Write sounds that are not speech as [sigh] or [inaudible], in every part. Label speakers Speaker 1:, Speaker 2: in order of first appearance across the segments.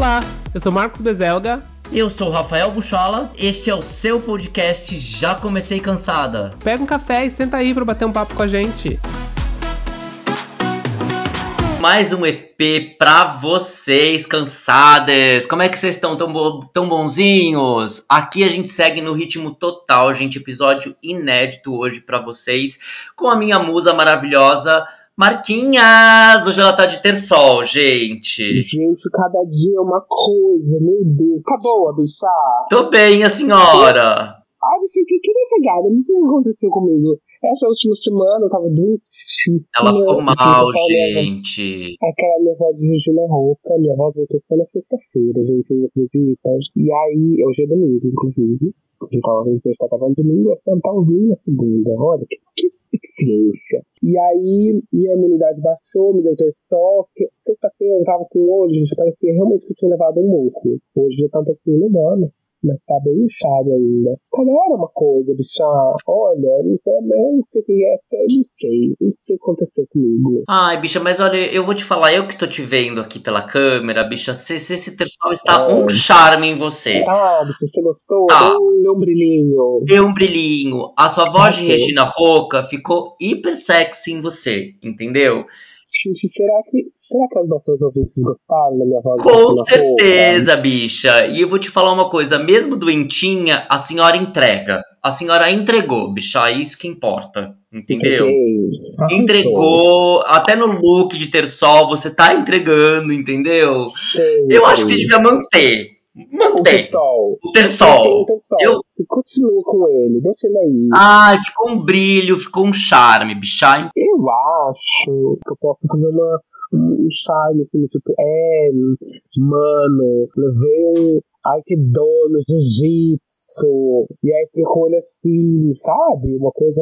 Speaker 1: Olá, eu sou Marcos Bezelga.
Speaker 2: Eu sou Rafael Buchola, este é o seu podcast Já Comecei Cansada.
Speaker 1: Pega um café e senta aí para bater um papo com a gente.
Speaker 2: Mais um EP pra vocês, cansadas. Como é que vocês estão? Tão, bo tão bonzinhos? Aqui a gente segue no ritmo total, gente. Episódio inédito hoje pra vocês, com a minha musa maravilhosa, Marquinhas! Hoje ela tá de ter sol, gente.
Speaker 3: Gente, cada dia é uma coisa, meu Deus. Tá boa, bicha?
Speaker 2: Tô bem, a senhora.
Speaker 3: Ah, você que queria pegar, não sei o que aconteceu comigo. Essa última semana eu tava doentíssima.
Speaker 2: Ela ficou mal, gente.
Speaker 3: Aquela minha voz de Regina Roca, minha voz voltou só na sexta-feira, gente, não acredita? E aí, hoje é domingo, inclusive. Você tava vendo que eu estava no domingo, eu tava ouvindo na segunda. Olha, que, que eficiência. E aí, minha imunidade baixou, me deu ter toque. Sexta-feira eu tava com gente, parecia realmente que eu tinha levado um moco. Hoje já tá um pouquinho melhor, mas, mas tá bem inchado ainda. Cada hora é uma coisa, bicha. Olha, não sei, não sei o que é, não sei. Não sei o que aconteceu comigo.
Speaker 2: Ai, bicha, mas olha, eu vou te falar, eu que tô te vendo aqui pela câmera, bicha, se, se esse terçol está
Speaker 3: É.
Speaker 2: um charme em você.
Speaker 3: Ah, bicha, você gostou?
Speaker 2: Ah.
Speaker 3: Deu, um brilhinho.
Speaker 2: Deu um brilhinho. A sua voz de
Speaker 3: Ok.
Speaker 2: Regina Roca ficou hiper sexy em você, entendeu?
Speaker 3: Gente, será que, será que as nossas ouvintes gostaram da minha voz?
Speaker 2: Com certeza, bicha. E eu vou te falar uma coisa, mesmo doentinha, a senhora entrega. A senhora entregou, bicha, é isso que importa, entendeu?
Speaker 3: Entreguei.
Speaker 2: Entregou, até no look de ter sol, você tá entregando, entendeu?
Speaker 3: Sempre.
Speaker 2: Eu acho que você devia manter.
Speaker 3: O
Speaker 2: Mantém.
Speaker 3: pessoal.
Speaker 2: O ter sol.
Speaker 3: O pessoal.
Speaker 2: Eu-
Speaker 3: continua com ele, deixa ele aí.
Speaker 2: Ai, ficou um brilho, ficou um charme, bicha.
Speaker 3: Eu acho que eu posso fazer uma, um shine assim, tipo, é, mano, levei um Aikido no Jiu-Jitsu, e aí ficou olho assim, sabe? Uma coisa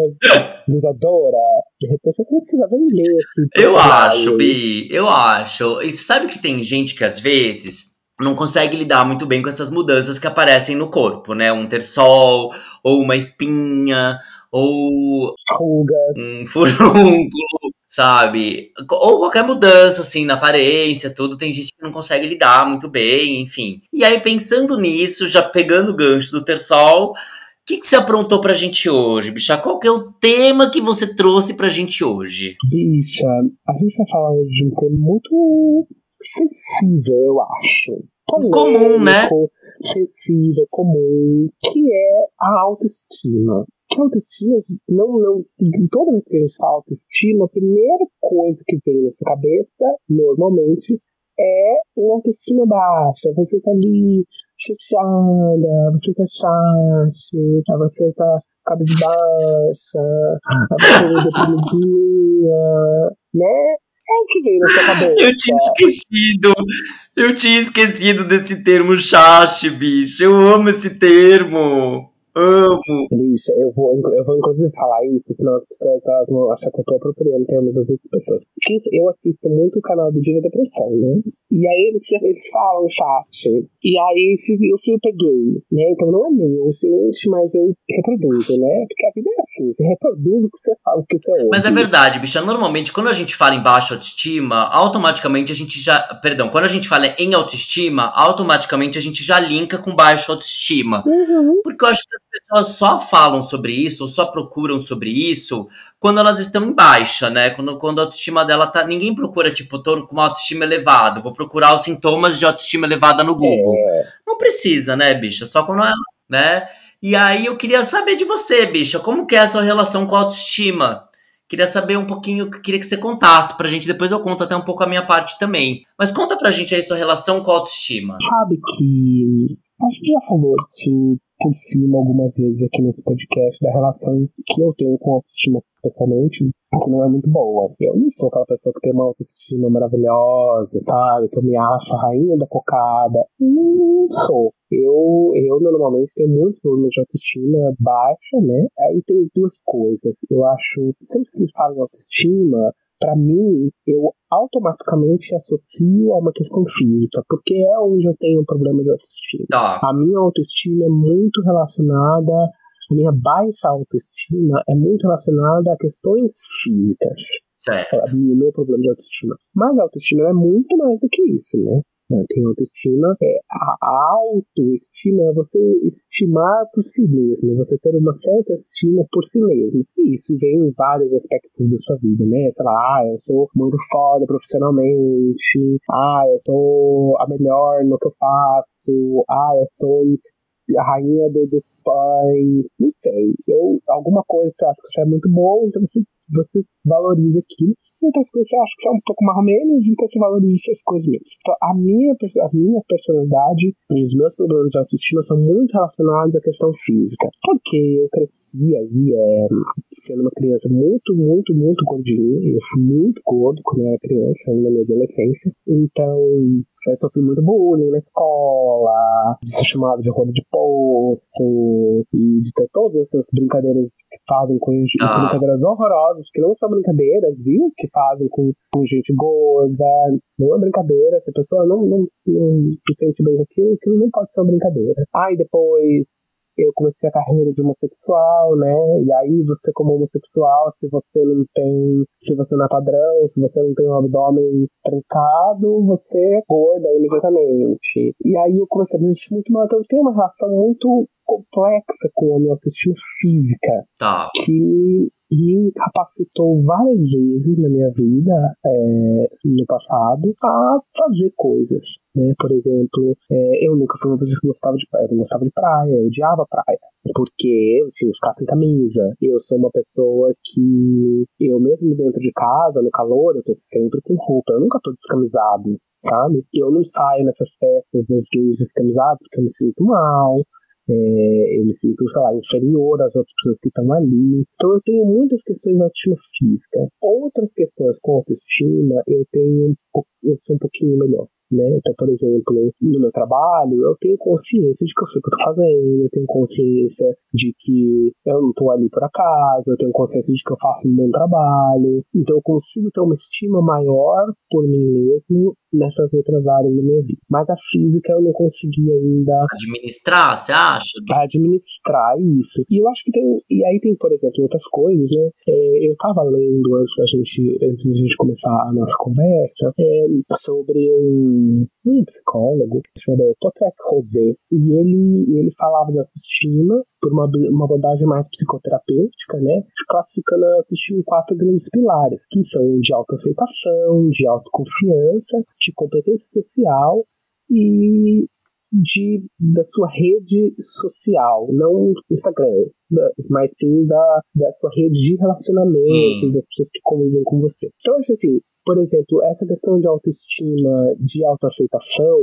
Speaker 3: lutadora. De repente eu precisa vender assim.
Speaker 2: Eu acho. Bi, eu acho. E sabe que tem gente que às vezes não consegue lidar muito bem com essas mudanças que aparecem no corpo, né? Um terçol, ou uma espinha, ou
Speaker 3: Ruga.
Speaker 2: um [laughs] furúnculo, sabe? Ou qualquer mudança, assim, na aparência, tudo. Tem gente que não consegue lidar muito bem, enfim. E aí, pensando nisso, já pegando o gancho do terçol, o que, que você aprontou pra gente hoje, bicha? Qual que é o tema que você trouxe pra gente hoje?
Speaker 3: Bicha, a gente vai falar hoje de um tema muito sensível, eu acho.
Speaker 2: Comum, né?
Speaker 3: Polêmico, Sensível, comum, que é a autoestima. Que a autoestima, não, não, toda vez que a gente fala autoestima, a primeira coisa que vem na sua cabeça, normalmente, é uma autoestima baixa. Você tá ali chateada, você tá chate, você tá cabisbaixa, você tá deprimidinha, né? É na sua cabeça.
Speaker 2: Eu tinha esquecido. Eu tinha esquecido desse termo chache, bicho. Eu amo esse termo. Amo.
Speaker 3: Bicha, eu vou, eu vou inclusive falar isso, senão as pessoas elas vão achar que eu tô apropriando termos das outras pessoas. Porque eu assisto muito o canal do Diva Depressão, né? E aí eles, eles falam chat. E aí eu fui peguei, né? Então não é meu, gente, mas eu reproduzo, né? Porque a vida é assim, você reproduz o que você fala, o que você ouve.
Speaker 2: Mas é verdade, bicha. Normalmente, quando a gente fala em baixa autoestima, automaticamente a gente já. Perdão, quando a gente fala em autoestima, automaticamente a gente já linka com baixa autoestima.
Speaker 3: Uhum.
Speaker 2: Porque eu acho que pessoas só falam sobre isso, ou só procuram sobre isso, quando elas estão em baixa, né? Quando, quando a autoestima dela tá. Ninguém procura, tipo, tô com uma autoestima elevada, vou procurar os sintomas de autoestima elevada no Google.
Speaker 3: É,
Speaker 2: Não precisa, né, bicha? Só quando ela, né? E aí eu queria saber de você, bicha, como que é a sua relação com a autoestima? Queria saber um pouquinho, queria que você contasse pra gente, depois eu conto até um pouco a minha parte também. Mas conta pra gente aí sua relação com a autoestima.
Speaker 3: sabe que. A gente já falou disso por cima algumas vezes aqui nesse podcast, da relação que eu tenho com a autoestima pessoalmente, que não é muito boa. Eu não sou aquela pessoa que tem uma autoestima maravilhosa, sabe? Que eu me acho a rainha da cocada. Não sou. Eu, eu normalmente tenho muitos problemas de autoestima baixa, né? Aí tem duas coisas. Eu acho, sempre que falo em autoestima, pra mim, eu automaticamente associo a uma questão física, porque é onde eu tenho um problema de autoestima.
Speaker 2: Tá.
Speaker 3: A minha autoestima é muito relacionada, a minha baixa autoestima é muito relacionada a questões físicas.
Speaker 2: Certo.
Speaker 3: O meu problema de autoestima. Mas a autoestima é muito mais do que isso, né? Né? Tem autoestima, é, a autoestima é você estimar por si mesmo, você ter uma certa estima por si mesmo. E isso vem em vários aspectos da sua vida, né? Sei lá, ah, eu sou muito foda profissionalmente, ah, eu sou a melhor no que eu faço, ah, eu sou a rainha do, dos pães, não sei. Eu, alguma coisa que você acha que você é muito bom, então você, você valoriza aquilo. E outras coisas você acha que você é um pouco mais ou menos, então você valoriza essas coisas mesmo. Então, a minha, a minha personalidade e os meus problemas de autoestima são muito relacionados à questão física. Porque eu cresci aí, é, sendo uma criança muito, muito, muito gordinha. Eu fui muito gordo quando eu era criança, ainda na minha adolescência. Então, eu sofri muito bullying na escola, de ser chamado de roda de poço, e de ter todas essas brincadeiras que fazem com ah. brincadeiras horrorosas, que não são brincadeiras, viu? Que fazem com, com gente gorda. Não é brincadeira, se a pessoa não, não, não se sente bem com aquilo, não pode ser uma brincadeira. Aí depois eu comecei a carreira de homossexual, né? E aí você como homossexual, se você não tem, se você não é padrão, se você não tem um abdômen trancado, você é gorda imediatamente. E aí eu comecei a me sentir muito mal. Então eu tenho uma relação muito complexa com a minha autoestima física.
Speaker 2: Tá.
Speaker 3: Que me capacitou várias vezes na minha vida, é, no passado, a fazer coisas. Né? Por exemplo, é, eu nunca fui uma pessoa que gostava de praia, eu gostava de praia, eu odiava praia. Porque eu tinha que ficar sem camisa. Eu sou uma pessoa que, eu mesmo dentro de casa, no calor, eu tô sempre com roupa. Eu nunca tô descamisado, sabe? Eu não saio nessas festas dos gays descamisados porque eu me sinto mal é, me sinto, sei lá, inferior às outras pessoas que estão ali. Então eu tenho muitas questões de autoestima física. Outras questões com autoestima, eu tenho eu sou um pouquinho melhor. Né? Então, por exemplo, no meu trabalho, eu tenho consciência de que eu sei o que eu tô fazendo, eu tenho consciência de que eu não tô ali por acaso, eu tenho consciência de que eu faço um bom trabalho. Então, eu consigo ter uma estima maior por mim mesmo nessas outras áreas da minha vida. Mas a física eu não consegui ainda.
Speaker 2: Administrar, você acha?
Speaker 3: Administrar isso. E eu acho que tem. E aí tem, por exemplo, outras coisas, né? É, eu tava lendo antes da gente, antes da gente começar a nossa conversa, é, sobre um, um psicólogo chamado Totrek Rosé, e ele, ele falava de autoestima por uma, uma abordagem mais psicoterapêutica, né? Classificando a autoestima em quatro grandes pilares, que são de autoaceitação, de autoconfiança, de competência social e de, da sua rede social, não Instagram, mas sim da, da sua rede de relacionamento, das pessoas que convivem com você. Então, acho assim, por exemplo, essa questão de autoestima, de autoaceitação,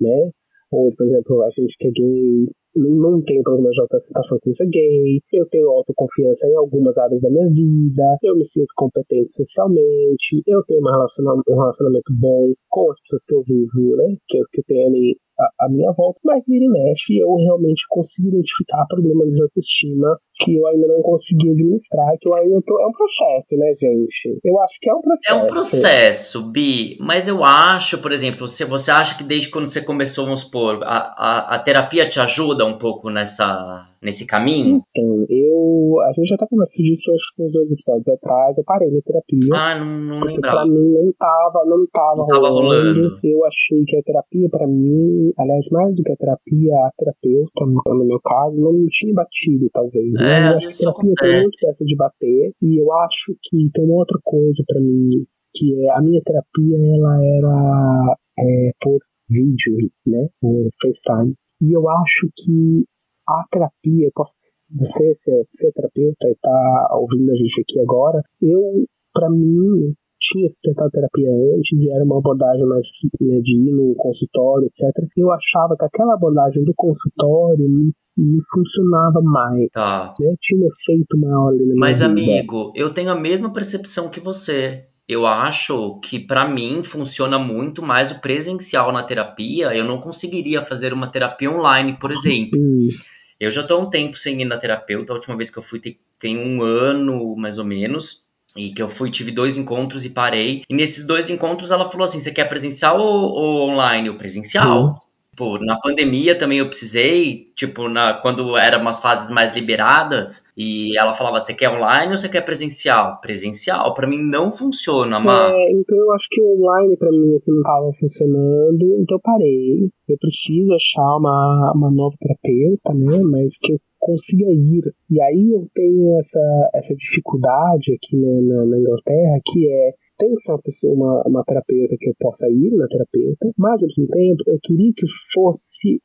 Speaker 3: né? Ou, por exemplo, a gente que é gay não tenho problema de autoaceitação com ser gay, eu tenho autoconfiança em algumas áreas da minha vida, eu me sinto competente socialmente, eu tenho um relacionamento, bom com as pessoas que eu vivo, né? Que, que eu tenho ali a, a, minha volta, mas vira e mexe eu realmente consigo identificar problemas de autoestima que eu ainda não consegui administrar, que eu ainda tô. É um processo, né, gente? Eu acho que é um processo.
Speaker 2: É um processo, Bi, mas eu acho, por exemplo, se você acha que desde quando você começou, vamos supor, a, a, a terapia te ajuda um pouco nessa nesse caminho?
Speaker 3: Então, eu. A gente já tá conversando disso acho que uns dois episódios atrás. Eu parei na terapia.
Speaker 2: Ah, não, não lembrava.
Speaker 3: Pra mim não tava, não tava, não tava rolando. Eu achei que a terapia, pra mim, aliás, mais do que a terapia, a terapeuta, no meu caso, não tinha batido, talvez.
Speaker 2: É, né? Eu acho
Speaker 3: que a terapia tem muito essa de bater. E eu acho que tem uma outra coisa pra mim, que é a minha terapia, ela era é, por vídeo, né? Por FaceTime. E eu acho que a terapia, posso, você ser, ser terapeuta e tá ouvindo a gente aqui agora, eu, para mim, tinha tentado terapia antes e era uma abordagem mais né, de ir no consultório, etc. Eu achava que aquela abordagem do consultório me, me funcionava mais.
Speaker 2: Tá.
Speaker 3: Né? Tinha um efeito maior ali na
Speaker 2: Mas,
Speaker 3: minha
Speaker 2: amigo, eu tenho a mesma percepção que você. Eu acho que para mim funciona muito mais o presencial na terapia. Eu não conseguiria fazer uma terapia online, por exemplo.
Speaker 3: Hum.
Speaker 2: Eu já há um tempo sem ir na terapeuta. A última vez que eu fui tem, tem um ano, mais ou menos. E que eu fui, tive dois encontros e parei. E nesses dois encontros ela falou assim: você quer presencial ou, ou online? O presencial. Tipo, na pandemia também eu precisei, tipo, na, quando eram umas fases mais liberadas, e ela falava, você quer online ou você quer presencial? Presencial, para mim não funciona, Má.
Speaker 3: É, então eu acho que online para mim aqui não tava funcionando, então eu parei. Eu preciso achar uma, uma nova terapeuta, né, mas que eu consiga ir. E aí eu tenho essa, essa dificuldade aqui né, na, na Inglaterra, que é tem que ser uma, pessoa, uma, uma terapeuta que eu possa ir na terapeuta, mas ao mesmo tempo eu queria que fosse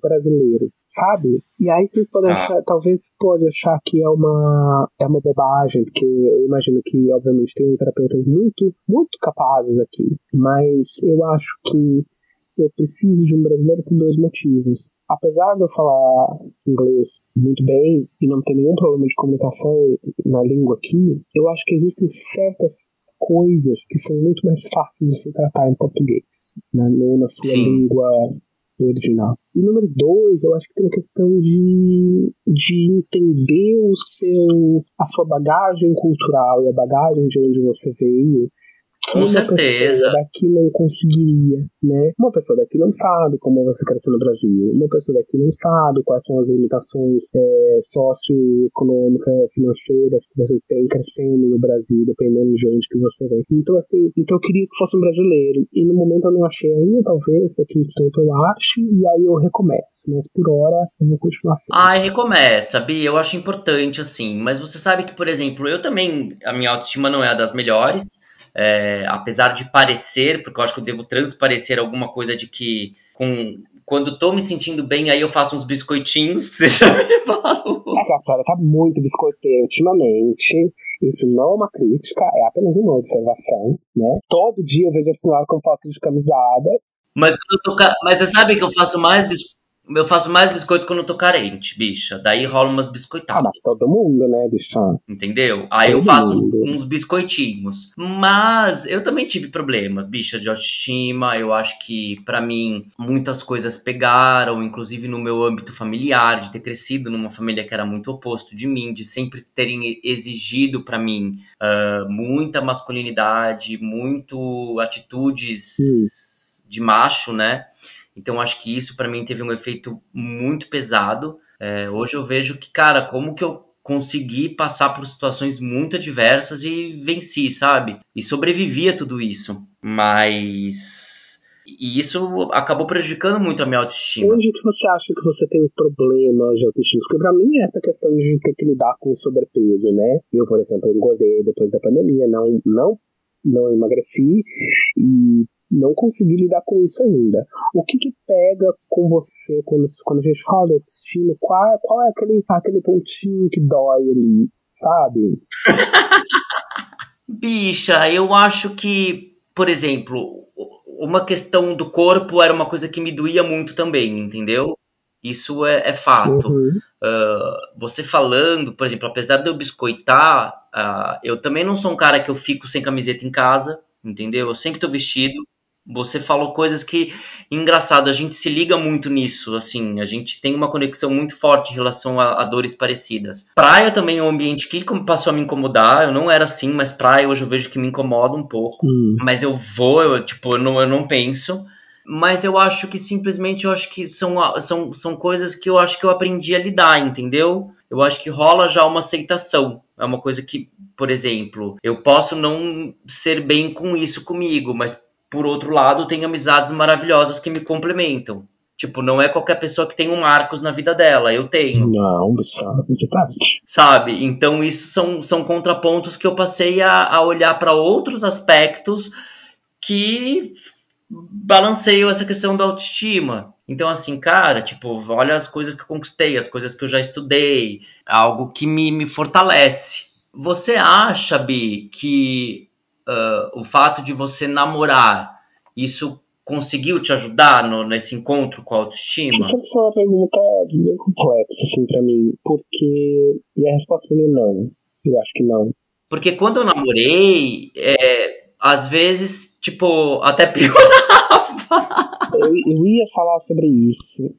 Speaker 3: brasileiro, sabe? E aí vocês podem ah. achar, talvez pode achar que é uma é uma bobagem, porque eu imagino que obviamente tem terapeutas muito muito capazes aqui, mas eu acho que eu preciso de um brasileiro por dois motivos. Apesar de eu falar inglês muito bem e não ter nenhum problema de comunicação na língua aqui, eu acho que existem certas coisas que são muito mais fáceis de se tratar em português, né, não na sua Sim. língua original. E número dois, eu acho que tem uma questão de, de entender o seu, a sua bagagem cultural e a bagagem de onde você veio
Speaker 2: com uma certeza.
Speaker 3: pessoa daqui não conseguiria, né? Uma pessoa daqui não sabe como você cresceu no Brasil. Uma pessoa daqui não sabe quais são as limitações é, socioeconômicas, financeiras que você tem crescendo no Brasil, dependendo de onde que você vem. Então, assim, então eu queria que fosse um brasileiro. E no momento eu não achei ainda, talvez, daqui um tempo eu ache, e aí eu recomeço. Mas por hora eu vou continuar assim.
Speaker 2: Ai, recomeça, Bi, eu acho importante, assim. Mas você sabe que, por exemplo, eu também, a minha autoestima não é a das melhores. É, apesar de parecer, porque eu acho que eu devo transparecer alguma coisa de que com, quando tô me sentindo bem, aí eu faço uns biscoitinhos, [laughs] você já me falou.
Speaker 3: É que a senhora tá muito biscoiteira ultimamente. Isso não é uma crítica, é apenas uma observação, né? Todo dia eu vejo a senhora com foto de camisada.
Speaker 2: Mas, quando eu tô, mas você sabe que eu faço mais biscoito eu faço mais biscoito quando eu tô carente, bicha. Daí rola umas biscoitadas.
Speaker 3: Ah, todo mundo, né, bicha?
Speaker 2: Entendeu? Aí todo eu faço mundo. uns biscoitinhos. Mas eu também tive problemas, bicha, de autoestima. Eu acho que, para mim, muitas coisas pegaram, inclusive no meu âmbito familiar, de ter crescido numa família que era muito oposto de mim, de sempre terem exigido para mim uh, muita masculinidade, muito atitudes de macho, né? Então acho que isso para mim teve um efeito muito pesado. É, hoje eu vejo que, cara, como que eu consegui passar por situações muito adversas e venci, sabe? E sobrevivi a tudo isso. Mas. E isso acabou prejudicando muito a minha autoestima.
Speaker 3: Onde que você acha que você tem problemas de autoestima? Porque pra mim é essa questão de ter que lidar com o sobrepeso, né? Eu, por exemplo, engordei depois da pandemia, não, não, não emagreci e não consegui lidar com isso ainda. O que que pega com você quando, quando a gente fala de autoestima? Qual, qual é aquele, aquele pontinho que dói ali, sabe? [laughs]
Speaker 2: Bicha, eu acho que, por exemplo, uma questão do corpo era uma coisa que me doía muito também, entendeu? Isso é, é fato. Uhum. Uh, você falando, por exemplo, apesar de eu biscoitar, uh, eu também não sou um cara que eu fico sem camiseta em casa, entendeu? Eu sempre tô vestido. Você falou coisas que, engraçado, a gente se liga muito nisso, assim, a gente tem uma conexão muito forte em relação a, a dores parecidas. Praia também é um ambiente que passou a me incomodar, eu não era assim, mas praia hoje eu vejo que me incomoda um pouco. Hum. Mas eu vou, eu, tipo, eu não, eu não penso. Mas eu acho que simplesmente eu acho que são, são, são coisas que eu acho que eu aprendi a lidar, entendeu? Eu acho que rola já uma aceitação. É uma coisa que, por exemplo, eu posso não ser bem com isso comigo, mas por outro lado, tem amizades maravilhosas que me complementam. Tipo, não é qualquer pessoa que tem um Marcos na vida dela, eu tenho.
Speaker 3: Não, sabe,
Speaker 2: sabe? Então, isso são, são contrapontos que eu passei a, a olhar para outros aspectos que balanceiam essa questão da autoestima. Então, assim, cara, tipo, olha as coisas que eu conquistei, as coisas que eu já estudei, algo que me, me fortalece. Você acha, Bi, que uh, o fato de você namorar, isso conseguiu te ajudar no, nesse encontro com a autoestima?
Speaker 3: Essa é uma pergunta bem complexa, assim, pra mim, porque. E a resposta pra mim é não. Eu acho que não.
Speaker 2: Porque quando eu namorei, é, às vezes, tipo, até [laughs] piorava.
Speaker 3: eu, eu ia falar sobre isso.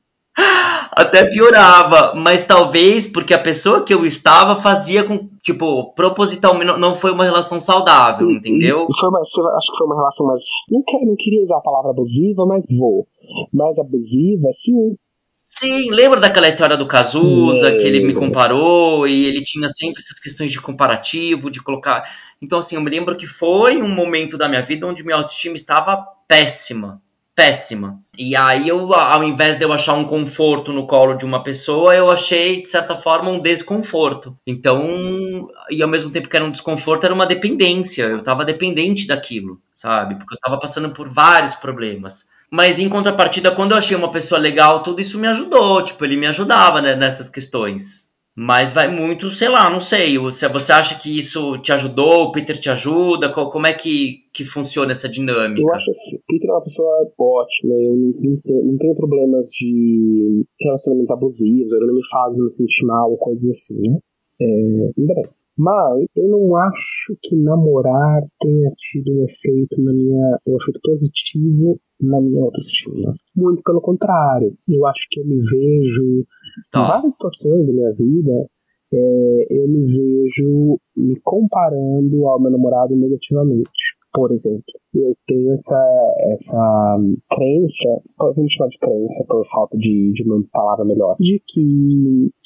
Speaker 2: Até piorava, mas talvez porque a pessoa que eu estava fazia com, tipo, propositalmente, não foi uma relação saudável, entendeu?
Speaker 3: Foi uma, acho que foi uma relação mais. Não, quero, não queria usar a palavra abusiva, mas vou. Mais abusiva, sim.
Speaker 2: Sim, lembra daquela história do Cazuza, que ele me comparou e ele tinha sempre essas questões de comparativo, de colocar. Então, assim, eu me lembro que foi um momento da minha vida onde minha autoestima estava péssima péssima. E aí eu, ao invés de eu achar um conforto no colo de uma pessoa, eu achei, de certa forma, um desconforto. Então, e ao mesmo tempo que era um desconforto, era uma dependência. Eu estava dependente daquilo, sabe? Porque eu estava passando por vários problemas. Mas em contrapartida, quando eu achei uma pessoa legal, tudo isso me ajudou. Tipo, ele me ajudava né, nessas questões. Mas vai muito, sei lá, não sei. Se você acha que isso te ajudou, o Peter te ajuda? Como é que, que funciona essa dinâmica?
Speaker 3: Eu acho assim, o Peter é uma pessoa ótima, eu não, não, tenho, não tenho problemas de relacionamentos abusivos, ele não me faz me sentir mal, coisas assim, né? É, bem. Mas eu não acho que namorar tenha tido um efeito na minha. um efeito positivo na minha autoestima. Muito pelo contrário. Eu acho que eu me vejo Tá. Em várias situações da minha vida, é, eu me vejo me comparando ao meu namorado negativamente. Por exemplo, eu tenho essa, essa crença, vamos chamar de crença por falta de, de uma palavra melhor, de que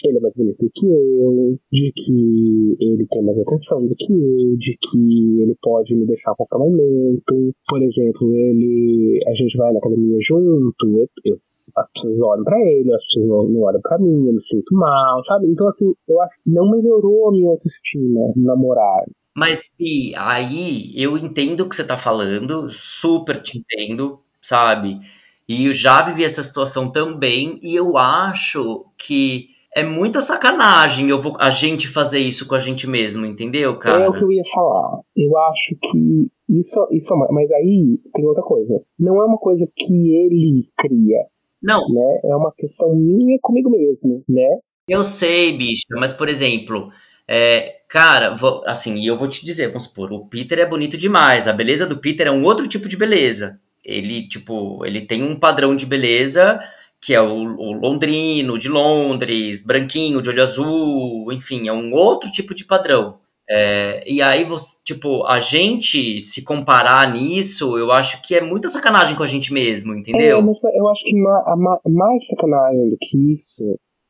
Speaker 3: ele é mais bonito do que eu, de que ele tem mais atenção do que eu, de que ele pode me deixar a qualquer momento. Por exemplo, ele, a gente vai na academia junto, eu, eu as pessoas olham para ele, as pessoas não, não olham para mim, eu me sinto mal, sabe? Então, assim, eu acho que não melhorou a minha autoestima namorar.
Speaker 2: Mas, Pi, aí eu entendo o que você tá falando, super te entendo, sabe? E eu já vivi essa situação também, e eu acho que é muita sacanagem eu vou, a gente fazer isso com a gente mesmo, entendeu, cara?
Speaker 3: É o que eu ia falar. Eu acho que isso, isso é mas aí tem outra coisa. Não é uma coisa que ele cria.
Speaker 2: Não.
Speaker 3: Né? É uma questão minha comigo mesmo, né?
Speaker 2: Eu sei, bicho, mas por exemplo, é, cara, vou, assim, eu vou te dizer, vamos supor, o Peter é bonito demais. A beleza do Peter é um outro tipo de beleza. Ele, tipo, ele tem um padrão de beleza que é o, o londrino, de Londres, branquinho, de olho azul, enfim, é um outro tipo de padrão. É, e aí, você, tipo, a gente se comparar nisso, eu acho que é muita sacanagem com a gente mesmo, entendeu?
Speaker 3: É, eu acho que ma, ma, mais sacanagem do que isso,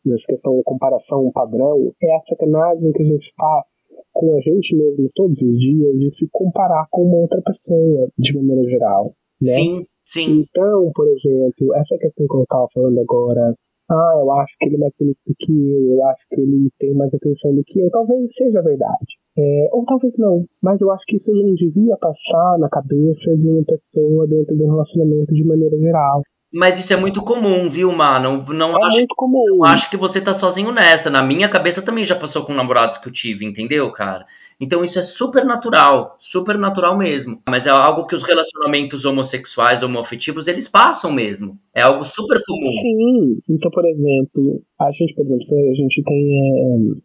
Speaker 3: nessa questão da comparação padrão, é a sacanagem que a gente faz com a gente mesmo todos os dias de se comparar com uma outra pessoa, de maneira geral. Né?
Speaker 2: Sim, sim.
Speaker 3: Então, por exemplo, essa questão que eu estava falando agora ah, eu acho que ele é mais bonito do que eu, eu acho que ele tem mais atenção do que eu. Talvez seja verdade. É, ou talvez não. Mas eu acho que isso não devia passar na cabeça de uma pessoa dentro de um relacionamento de maneira geral.
Speaker 2: Mas isso é muito comum, viu, mano? Não
Speaker 3: é
Speaker 2: acho,
Speaker 3: muito comum.
Speaker 2: Não acho que você tá sozinho nessa. Na minha cabeça também já passou com namorados que eu tive, entendeu, cara? Então isso é super natural, super natural mesmo. Mas é algo que os relacionamentos homossexuais, homoafetivos, eles passam mesmo. É algo super comum.
Speaker 3: Sim. Então, por exemplo, a gente, por exemplo, a gente tem.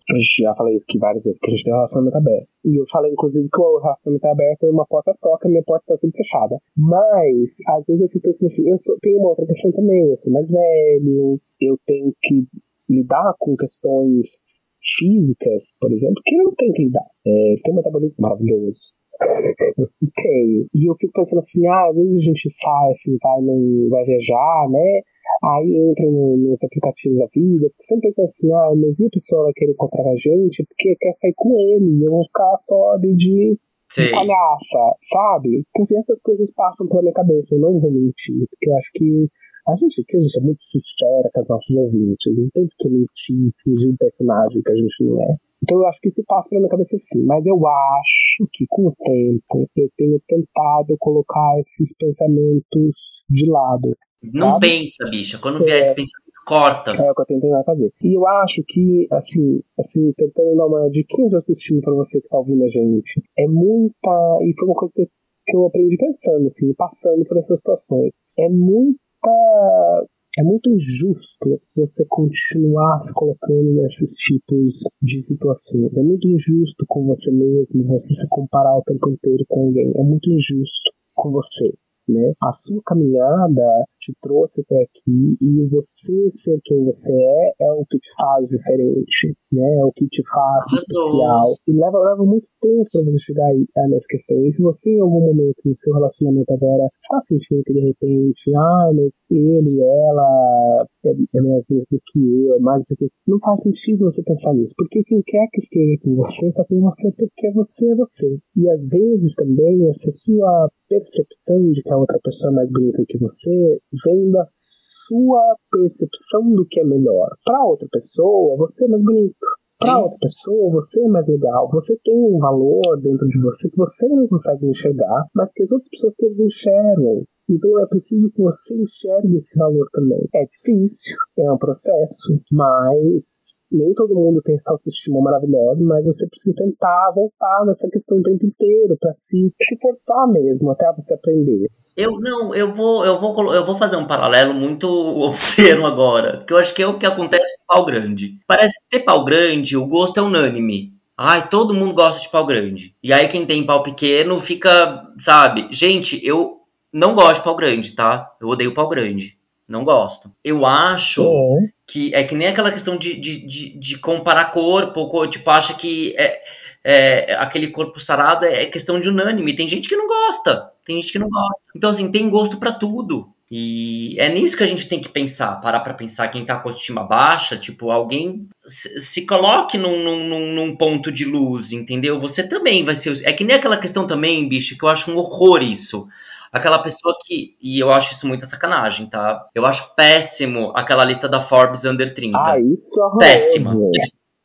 Speaker 3: É, já falei isso aqui várias vezes, que a gente tem um relacionamento aberto. E eu falei, inclusive, que o relacionamento aberto é uma porta só, que a minha porta tá sempre fechada. Mas, às vezes eu fico pensando assim, eu sou, tenho uma outra questão também, eu sou mais velho, eu tenho que lidar com questões físicas, por exemplo, que eu não tenho que lidar. É, tem um metabolismo maravilhoso. [laughs] Tenho. E eu fico pensando assim, ah, às vezes a gente sai, assim, vai, no, vai viajar, né? Aí entra no, nos aplicativos da vida, porque sempre pensa assim, ah, mas e a pessoa vai querer encontrar a gente porque quer sair com ele, eu vou ficar só de, de, de palhaça, sabe? Então, assim, essas coisas passam pela minha cabeça, eu não vou mentir, porque eu acho que a gente aqui a gente é muito sincera com as nossas ouvintes, não tem que mentir, fingir um personagem que a gente não é. Então eu acho que isso passa pela minha cabeça sim, mas eu acho que com o tempo eu tenho tentado colocar esses pensamentos de lado.
Speaker 2: Não sabe? pensa, bicha. Quando vier é, esse pensamento, corta.
Speaker 3: É o que eu tenho tentado fazer. E eu acho que, assim, assim, tentando dar uma diquinha de assistindo pra você que tá ouvindo a gente, é muita. E foi uma coisa que eu, que eu aprendi pensando, assim, passando por essas situações. É muito muita. É muito injusto você continuar se colocando nesses tipos de situações. É muito injusto com você mesmo, você se comparar o tempo inteiro com alguém. É muito injusto com você. Né? A sua caminhada te trouxe até aqui e você ser quem você é é o que te faz diferente, né? É o que te faz especial. E leva, leva muito tempo para você chegar aí nessa questão. E se você em algum momento no seu relacionamento agora está sentindo que de repente, ah, mas ele, ela é, é mais do que eu, mas não faz sentido você pensar nisso. Porque quem quer que esteja com você está com você porque você é você. E às vezes também essa sua percepção de que a outra pessoa é mais bonita que você vem da sua percepção do que é melhor. Para outra pessoa, você é mais bonito. Para outra pessoa, você é mais legal. Você tem um valor dentro de você que você não consegue enxergar, mas que as outras pessoas todas enxergam. Então é preciso que você enxergue esse valor também. É difícil, é um processo, mas nem todo mundo tem essa autoestima maravilhosa, mas você precisa tentar voltar nessa questão o tempo inteiro para se, se forçar mesmo até você aprender.
Speaker 2: Eu não, eu vou, eu vou, eu vou fazer um paralelo muito [laughs] obsceno agora, porque eu acho que é o que acontece com pau grande. Parece que ter pau grande, o gosto é unânime. Ai, todo mundo gosta de pau grande. E aí quem tem pau pequeno fica, sabe? Gente, eu não gosto de pau grande, tá? Eu odeio pau grande. Não gosto. Eu acho
Speaker 3: É.
Speaker 2: que é que nem aquela questão de, de, de, de comparar corpo, co- tipo, acha que é, é, aquele corpo sarado é questão de unânime. Tem gente que não gosta, tem gente que não gosta. Então, assim, tem gosto pra tudo. E é nisso que a gente tem que pensar, parar pra pensar quem tá com a autoestima baixa, tipo, alguém se, coloque num, num- num ponto de luz, entendeu? Você também vai ser. É que nem aquela questão também, bicho, que eu acho um horror isso. Aquela pessoa que. E eu acho isso muita sacanagem, tá? Eu acho péssimo aquela lista da Forbes Under 30.
Speaker 3: Ah, isso é.
Speaker 2: Péssima.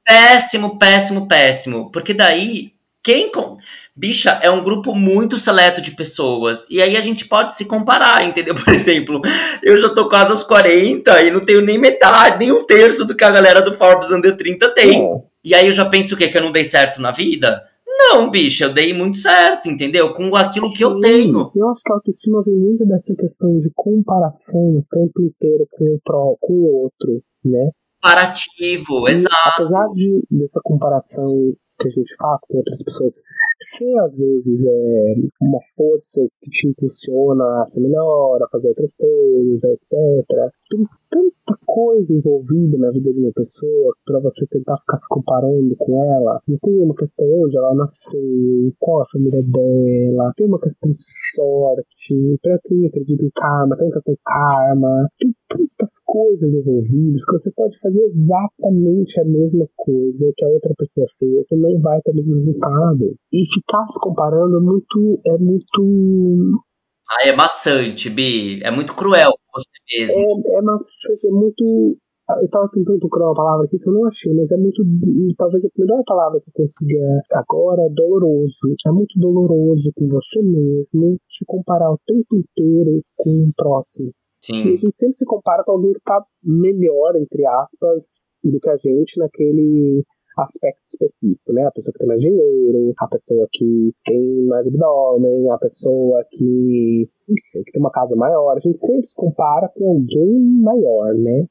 Speaker 2: Péssimo, péssimo, péssimo. Porque daí, quem. com- Bicha, é um grupo muito seleto de pessoas. E aí a gente pode se comparar, entendeu? [laughs] Por exemplo, eu já tô quase aos 40 e não tenho nem metade, nem um terço do que a galera do Forbes Under 30 tem.
Speaker 3: É.
Speaker 2: E aí eu já penso o quê? Que eu não dei certo na vida? Não, bicha, eu dei muito certo, entendeu? Com aquilo que eu
Speaker 3: Sim,
Speaker 2: tenho.
Speaker 3: Eu acho que a autoestima vem muito dessa questão de comparação o tempo inteiro com o, pró, com o outro, né?
Speaker 2: Comparativo,
Speaker 3: E
Speaker 2: exato.
Speaker 3: apesar de, dessa comparação que a gente faz com outras pessoas ser às vezes é, uma força que te impulsiona a ser melhor, a fazer outras coisas, etc. Tem tanta coisa envolvida na vida de uma pessoa para você tentar ficar se comparando com ela. Não tem uma questão onde ela nasceu, qual a família dela, tem uma questão de sorte, pra quem acredita em karma, tem uma questão de karma, tem tantas coisas envolvidas que você pode fazer exatamente a mesma coisa que a outra pessoa fez e não vai ter o mesmo resultado. E ficar se comparando é muito. É muito.
Speaker 2: Ai, é maçante, Bi. É muito cruel com você mesmo.
Speaker 3: É, é, maçante, é muito. Eu tava tentando procurar uma palavra aqui que eu não achei, mas é muito. Talvez a melhor palavra que eu consiga agora é doloroso. É muito doloroso com você mesmo se comparar o tempo inteiro com o próximo. E
Speaker 2: Sim.
Speaker 3: a gente sempre se compara com alguém que tá melhor, entre aspas, do que a gente naquele aspecto específico, né? A pessoa que tem mais dinheiro, a pessoa que tem mais abdômen, a pessoa que, não sei, que tem uma casa maior. A gente sempre se compara com alguém maior, né?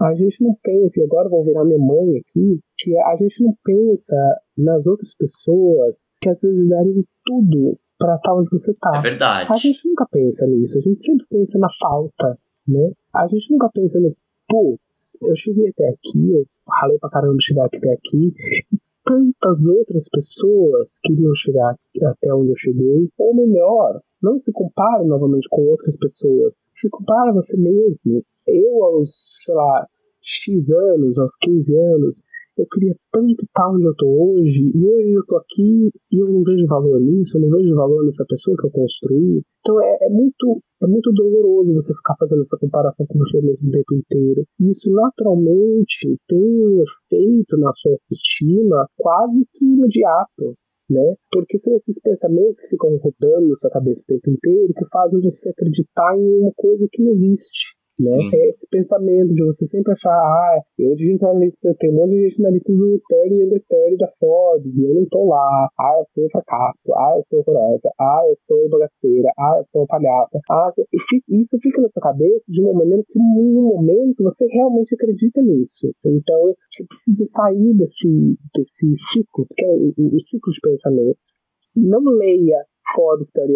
Speaker 3: A gente não pensa, e agora vou virar minha mãe aqui, que a gente não pensa nas outras pessoas que às vezes dariam tudo pra estar onde você tá.
Speaker 2: É verdade.
Speaker 3: A gente nunca pensa nisso, a gente sempre pensa na falta, né? A gente nunca pensa no, putz, eu cheguei até aqui, eu ralei pra caramba chegar até aqui, e tantas outras pessoas queriam chegar até onde eu cheguei, ou melhor, não se compare novamente com outras pessoas, se compare a você mesmo. Eu, aos, sei lá, X anos, aos 15 anos, eu queria tanto estar onde eu tô hoje, e hoje eu tô aqui e eu não vejo valor nisso, eu não vejo valor nessa pessoa que eu construí. Então é, é muito é muito doloroso você ficar fazendo essa comparação com você mesmo o tempo inteiro. E isso naturalmente tem um efeito na sua autoestima quase que imediato. Né? Porque são esses pensamentos que ficam rodando na sua cabeça o tempo inteiro que fazem você acreditar em uma coisa que não existe. Né?
Speaker 2: Sim.
Speaker 3: É esse pensamento de você sempre achar, ah, eu devia estar na lista, eu tenho um monte de gente na lista do 30 e under 30 da Forbes, e eu não tô lá, ah, eu sou um fracasso, ah, eu sou horrorosa, ah, eu sou bagaceira, ah, eu sou palhaça, ah, e isso fica na sua cabeça de uma maneira que em nenhum momento você realmente acredita nisso. Então, você precisa sair desse, desse ciclo, que é o, ciclo de pensamentos. Não leia Forbes 30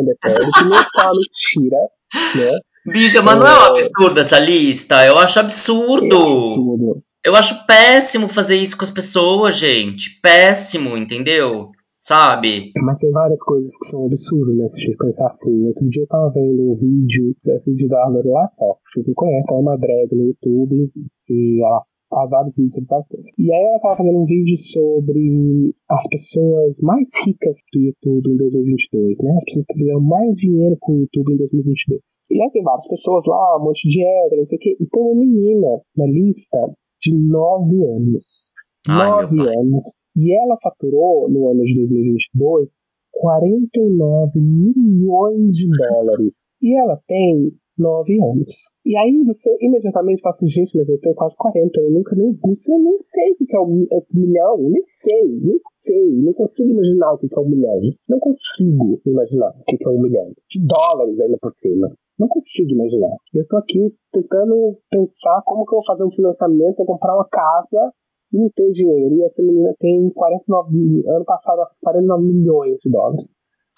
Speaker 3: under 30, que não é só mentira, né?
Speaker 2: Bicha, mas não é um absurdo essa lista? Eu acho absurdo.
Speaker 3: Eu acho absurdo.
Speaker 2: Eu acho péssimo fazer isso com as pessoas, gente. Péssimo, entendeu? Sabe?
Speaker 3: Mas tem várias coisas que são absurdas, né? Se a gente pensar assim. Outro dia eu tava vendo um vídeo, um vídeo da Lorelai Fox. Vocês não conhecem, é uma drag no YouTube. E ela vídeos sobre várias coisas. E aí ela tava fazendo um vídeo sobre as pessoas mais ricas do YouTube em 2022, né? As pessoas que fizeram mais dinheiro com o YouTube em 2022. E aí tem várias pessoas lá, um monte de hétero, não sei o quê. E tem uma menina na lista de 9 anos.
Speaker 2: Ai,
Speaker 3: 9
Speaker 2: meu pai.
Speaker 3: anos. E ela faturou, no ano de 2022, 49 milhões de dólares. E ela tem 9 anos. E aí você imediatamente fala assim, gente, mas eu tenho quase 40, eu nunca nem vi, isso, eu nem sei o que é um, é um milhão, nem sei, nem sei, não consigo imaginar o que é um milhão. Não consigo imaginar o que é um milhão. De dólares ainda por cima. Não consigo imaginar. Eu estou aqui tentando pensar como que eu vou fazer um financiamento para comprar uma casa e não tenho dinheiro. E essa menina tem 49, ano passado, ela fez 49 milhões de dólares.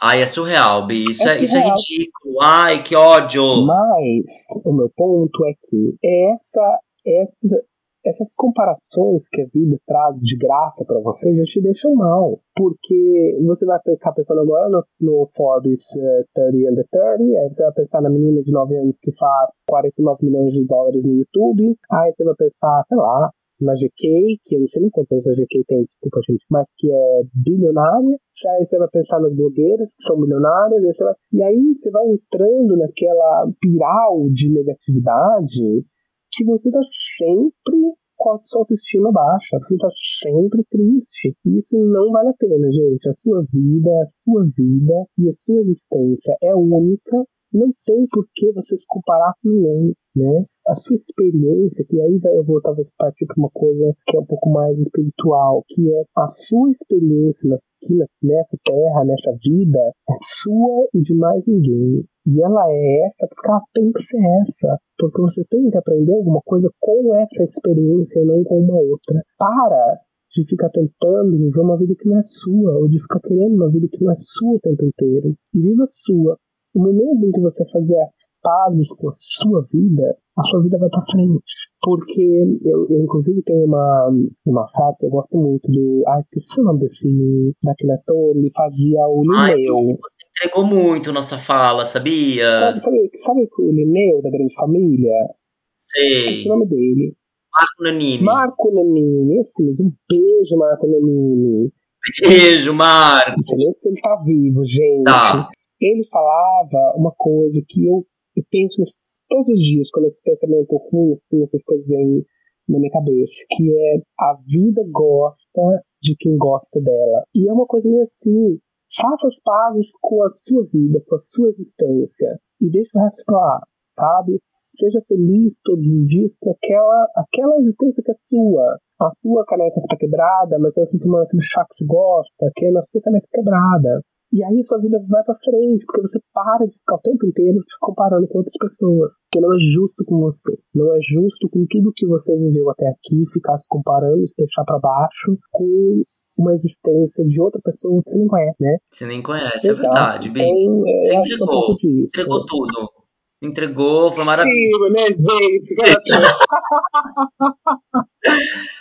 Speaker 2: Ai, é surreal, Bi. Isso
Speaker 3: É
Speaker 2: é, isso é ridículo. Ai, que ódio.
Speaker 3: Mas o meu ponto é que essa, essa, essas comparações que a vida traz de graça pra você já te deixam mal. Porque você vai ficar pensando agora no, no Forbes eh, 30 under 30, aí você vai pensar na menina de 9 anos que faz 49 milhões de dólares no YouTube, aí você vai pensar, sei lá, na GK, que eu não sei nem quantos anos a GK tem, desculpa gente, mas que é bilionária. Aí você vai pensar nas blogueiras que são bilionárias, aí vai- e aí você vai entrando naquela piral de negatividade que você tá sempre com a sua autoestima baixa, você tá sempre triste. Isso não vale a pena, gente. A sua vida, a sua vida e a sua existência é única. Não tem por que você se comparar com ninguém, né? A sua experiência, que aí eu vou talvez partir para uma coisa que é um pouco mais espiritual, que é a sua experiência aqui nessa terra, nessa vida, é sua e de mais ninguém. E ela é essa porque ela tem que ser essa. Porque você tem que aprender alguma coisa com essa experiência e não com uma outra. Para de ficar tentando viver uma vida que não é sua, ou de ficar querendo uma vida que não é sua o tempo inteiro. E viva a sua. No momento em que você fazer as pazes com a sua vida, a sua vida vai pra frente. Porque eu, eu inclusive, tenho uma, uma frase que eu gosto muito do. Ai, esqueci o nome desse. daquele ator, ele fazia o Linneu.
Speaker 2: Você entregou muito nossa fala, sabia?
Speaker 3: Sabe, sabe, sabe o Linneu da Grande Família?
Speaker 2: Sei.
Speaker 3: o nome dele.
Speaker 2: Marco Nanini.
Speaker 3: Marco Nanini, esse mesmo. Um beijo, Marco Nanini.
Speaker 2: Beijo, Marco.
Speaker 3: Nem se ele tá vivo, gente.
Speaker 2: Tá.
Speaker 3: Ele falava uma coisa que eu, eu penso todos os dias, quando esse pensamento ruim, assim, essas coisas vêm na minha cabeça, que é a vida gosta de quem gosta dela. E é uma coisa meio assim, faça as pazes com a sua vida, com a sua existência, e deixa o resto pra lá, sabe? Seja feliz todos os dias com aquela, aquela existência que é sua. A sua caneca que tá quebrada, mas você tá tomando aquele chá que você gosta, que é na sua caneca quebrada. E aí sua vida vai pra frente, porque você para de ficar o tempo inteiro te comparando com outras pessoas. Que não é justo com você. Não é justo com tudo que você viveu até aqui, ficar se comparando, se deixar pra baixo com uma existência de outra pessoa que você não conhece, né?
Speaker 2: Você nem conhece, é
Speaker 3: Exato.
Speaker 2: verdade, Bi.
Speaker 3: Então, é,
Speaker 2: Você
Speaker 3: é um
Speaker 2: entregou.
Speaker 3: disso.
Speaker 2: Entregou tudo. Entregou, foi maravilhoso.
Speaker 3: Sim, né, gente? [laughs]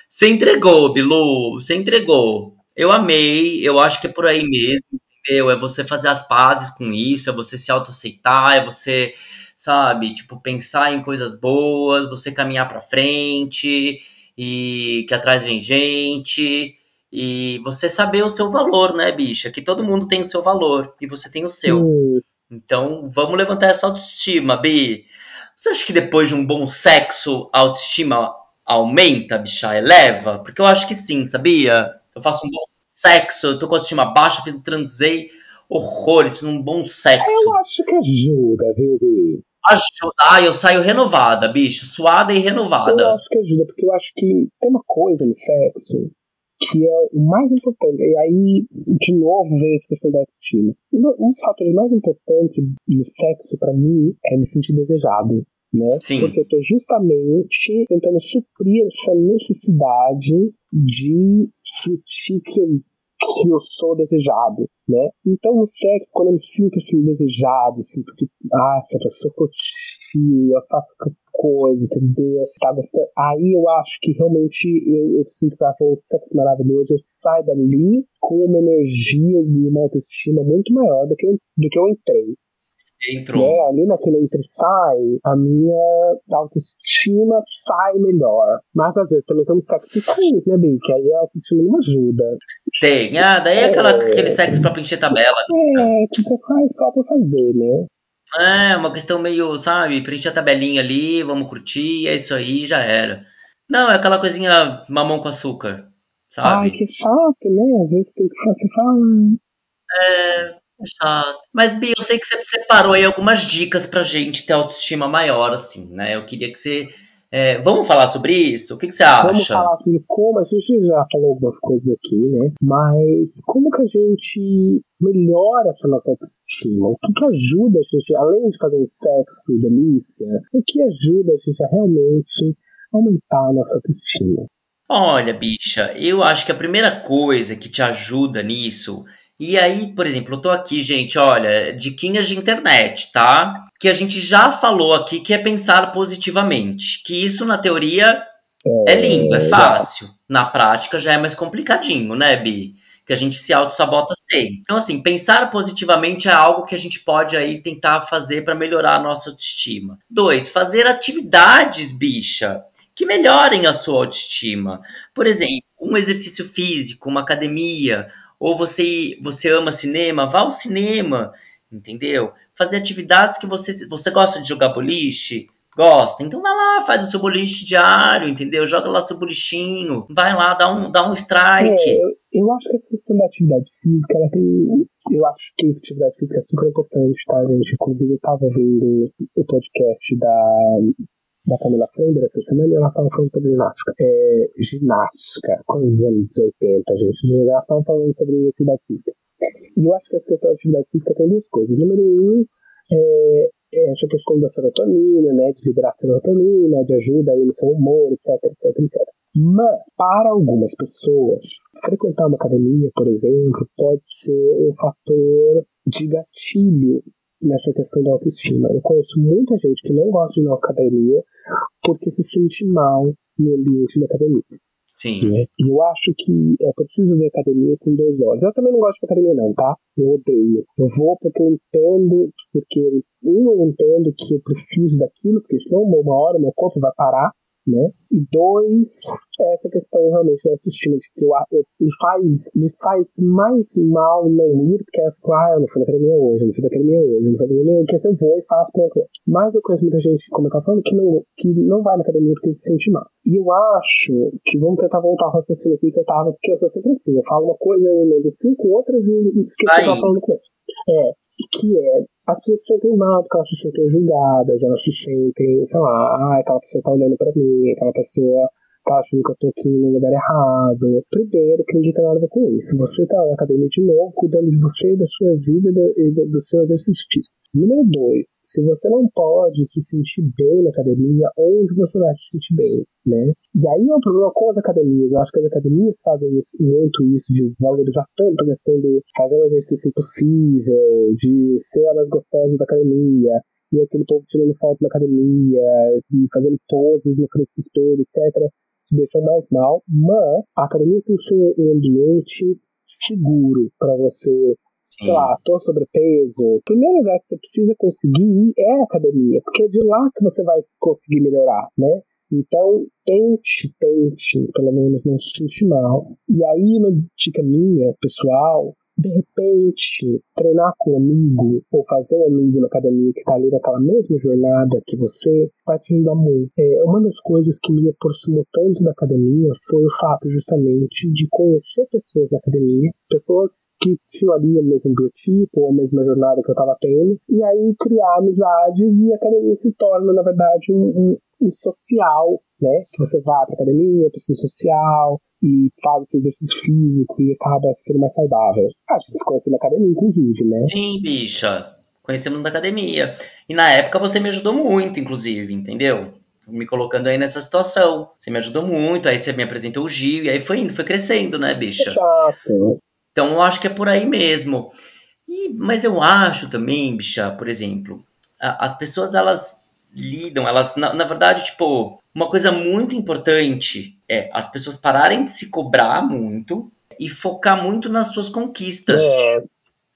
Speaker 2: Você entregou, Bilu. Você entregou. Eu amei. Eu acho que é por aí mesmo, É você fazer as pazes com isso, é você se autoaceitar, é você, sabe, tipo, pensar em coisas boas, você caminhar pra frente e que atrás vem gente. E você saber o seu valor, né, bicha? Que todo mundo tem o seu valor e você tem o seu.
Speaker 3: Hum,
Speaker 2: Então, vamos levantar essa autoestima, Bi. Você acha que depois de um bom sexo, a autoestima aumenta, bicha? Eleva? Porque eu acho que sim, sabia? Eu faço um bom sexo, eu tô com a autoestima baixa, fiz um transei horrores, fiz um bom sexo.
Speaker 3: eu acho que ajuda, viu, Bi?
Speaker 2: Ajuda. Ai, eu saio renovada, bicha. Suada e
Speaker 3: Eu
Speaker 2: renovada.
Speaker 3: acho que ajuda, porque eu acho que tem uma coisa no sexo que é o mais importante. E aí, de novo, veio essa questão da autoestima. Um dos fatores mais importantes no sexo, pra mim, é me sentir desejado. Né?
Speaker 2: Sim.
Speaker 3: Porque eu tô justamente tentando suprir essa necessidade de sentir que eu, que eu sou desejado, né? Então no sexo, quando eu me sinto assim, desejado, sinto que, ah, essa pessoa curtiu, eu faço coisa, entendeu? Tá gostando. Aí eu acho que realmente eu, eu sinto que foi um sexo maravilhoso, eu saio dali com uma energia e uma autoestima muito maior do que eu, do que eu entrei.
Speaker 2: Entrou.
Speaker 3: Né? Ali naquele entre sai, a minha autoestima sai melhor. Mas às vezes também tem uns sexos ruins, né, Bim? Que aí a autoestima não ajuda.
Speaker 2: Tem. Ah, daí é, aquela, aquele sexo pra preencher tabela.
Speaker 3: É, que você faz só pra fazer, né?
Speaker 2: É, uma questão meio, sabe, preencher a tabelinha ali, vamos curtir, é isso aí, já era. Não, é aquela coisinha mamão com açúcar, sabe?
Speaker 3: Ai, que chato, né? Às vezes tem que fazer.
Speaker 2: É, é chato. Mas, Bia, eu sei que você separou aí algumas dicas pra gente ter autoestima maior, assim, né? Eu queria que você. É, vamos falar sobre isso? O que, que você acha?
Speaker 3: Vamos falar sobre como a gente já falou algumas coisas aqui, né? Mas como que a gente melhora essa nossa autoestima? O que, que ajuda a gente, além de fazer sexo, delícia, o que ajuda a gente a realmente aumentar a nossa autoestima?
Speaker 2: Olha, bicha, eu acho que a primeira coisa que te ajuda nisso e aí, por exemplo, eu tô aqui, gente, olha, diquinhas de internet, tá? Que a gente já falou aqui que é pensar positivamente. Que isso na teoria é lindo, é fácil. Na prática já é mais complicadinho, né, Bi? Que a gente se auto-sabota sempre. Então, assim, pensar positivamente é algo que a gente pode aí tentar fazer para melhorar a nossa autoestima. Dois, fazer atividades, bicha, que melhorem a sua autoestima. Por exemplo, um exercício físico, uma academia, ou você, você ama cinema, vá ao cinema, entendeu? Fazer atividades que você, você gosta de jogar boliche, gosta, então vai lá, faz o seu boliche diário, entendeu? Joga lá seu bolichinho, vai lá, dá um, dá um strike.
Speaker 3: É, eu, acho que a questão da atividade física, ela tem. Eu acho que a atividade física é super importante, tá, gente? Inclusive, eu tava vendo o podcast da da Camila Frender essa semana e ela estava falando sobre ginástica. É, ginástica, os anos 80, gente. Ela estava falando sobre atividade física. E eu acho que essa questão da atividade física tem duas coisas. Número um, é, é essa questão da serotonina, né? De liberar serotonina, de ajuda aí no seu humor, etc, etc, etc. Mas, para algumas pessoas, frequentar uma academia, por exemplo, pode ser um fator de gatilho nessa questão da autoestima. Eu conheço muita gente que não gosta de ir na academia porque se sente mal no ambiente da academia.
Speaker 2: Sim.
Speaker 3: Né? E eu acho que é preciso ver academia com dois olhos. Eu também não gosto de academia, não, tá? Eu odeio. Eu vou porque eu entendo, porque um, eu entendo que eu preciso daquilo, porque senão uma hora meu corpo vai parar né? E dois, é essa questão realmente da autoestima, de que eu, eu, me, faz, me faz mais mal não ir, porque é assim, ah, eu não fui na academia hoje, eu não fui na academia hoje, eu não fui na academia hoje, porque se eu vou e faço, pronto. Mas eu conheço muita gente, como eu tava falando, que não, que não vai na academia porque se sente mal. E eu acho que vamos tentar voltar ao raciocínio aqui que eu tava, porque eu sou sempre assim, eu falo uma coisa, eu lembro cinco outras e esqueço o que eu tava falando no começo. É, que é as pessoas se sentem mal porque elas se sentem julgadas, elas se sentem, sei lá, ah, aquela pessoa tá olhando pra mim, aquela pessoa tá achando que eu tô aqui no lugar errado. Primeiro, que ninguém tem nada com isso. Você tá na academia de novo, cuidando de você, da sua vida e do, do seu exercício físico. Número dois, se você não pode se sentir bem na academia, onde você vai se sentir bem, né? E aí é o problema com as academias. Eu acho que as academias fazem muito isso, de valorizar tanto questão de fazer um exercício impossível, de ser a mais gostosa da academia, e aquele povo tirando foto na academia, e fazendo poses no frente do espelho, etc te deixam mais mal, mas a academia tem que ser um ambiente seguro para você sei lá, tô sobrepeso. O primeiro lugar que você precisa conseguir ir é a academia, porque é de lá que você vai conseguir melhorar, né? Então, tente, tente, pelo menos não se sentir mal. E aí, uma dica minha, pessoal, de repente, treinar com um amigo ou fazer um amigo na academia que está ali naquela mesma jornada que você vai te ajudar muito. É, uma das coisas que me aproximou tanto da academia foi o fato justamente de conhecer pessoas na academia, pessoas que tinham ali o mesmo biotipo ou a mesma jornada que eu estava tendo, e aí criar amizades e a academia se torna, na verdade, um, um social, né? Que você vai para academia, precisa social e faz o seu exercício físico e acaba sendo mais saudável. A gente se conhece na academia, inclusive, né?
Speaker 2: Sim, bicha. Conhecemos na academia. E na época você me ajudou muito, inclusive, entendeu? Me colocando aí nessa situação. Você me ajudou muito, aí você me apresentou o Gil, e aí foi indo, foi crescendo, né, bicha?
Speaker 3: Exato.
Speaker 2: Então eu acho que é por aí mesmo. E, mas eu acho também, bicha, por exemplo, as pessoas elas lidam, elas, na, na, verdade, tipo, uma coisa muito importante é as pessoas pararem de se cobrar muito e focar muito nas suas conquistas.
Speaker 3: É.